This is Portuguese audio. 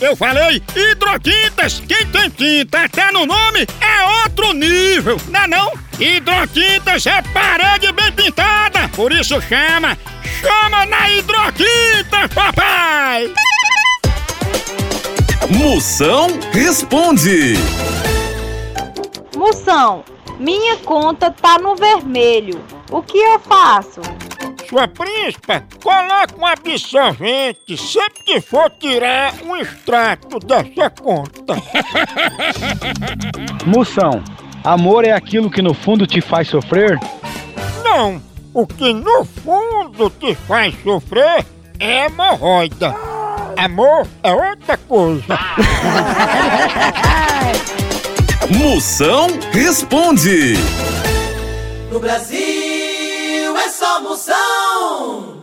Eu falei hidrotintas. Quem tem tinta até no nome é outro nível, não é não? Hidrotintas é parede bem pintada, por isso chama, chama na hidrotinta, papai! Moção responde. Moção, minha conta tá no vermelho. O que eu faço? Sua príncipa, coloque um absorvente sempre que for tirar um extrato dessa conta. Moção, amor é aquilo que no fundo te faz sofrer? Não, o que no fundo te faz sofrer é hemorroida. Amor é outra coisa. Moção responde. No Brasil Somos moção.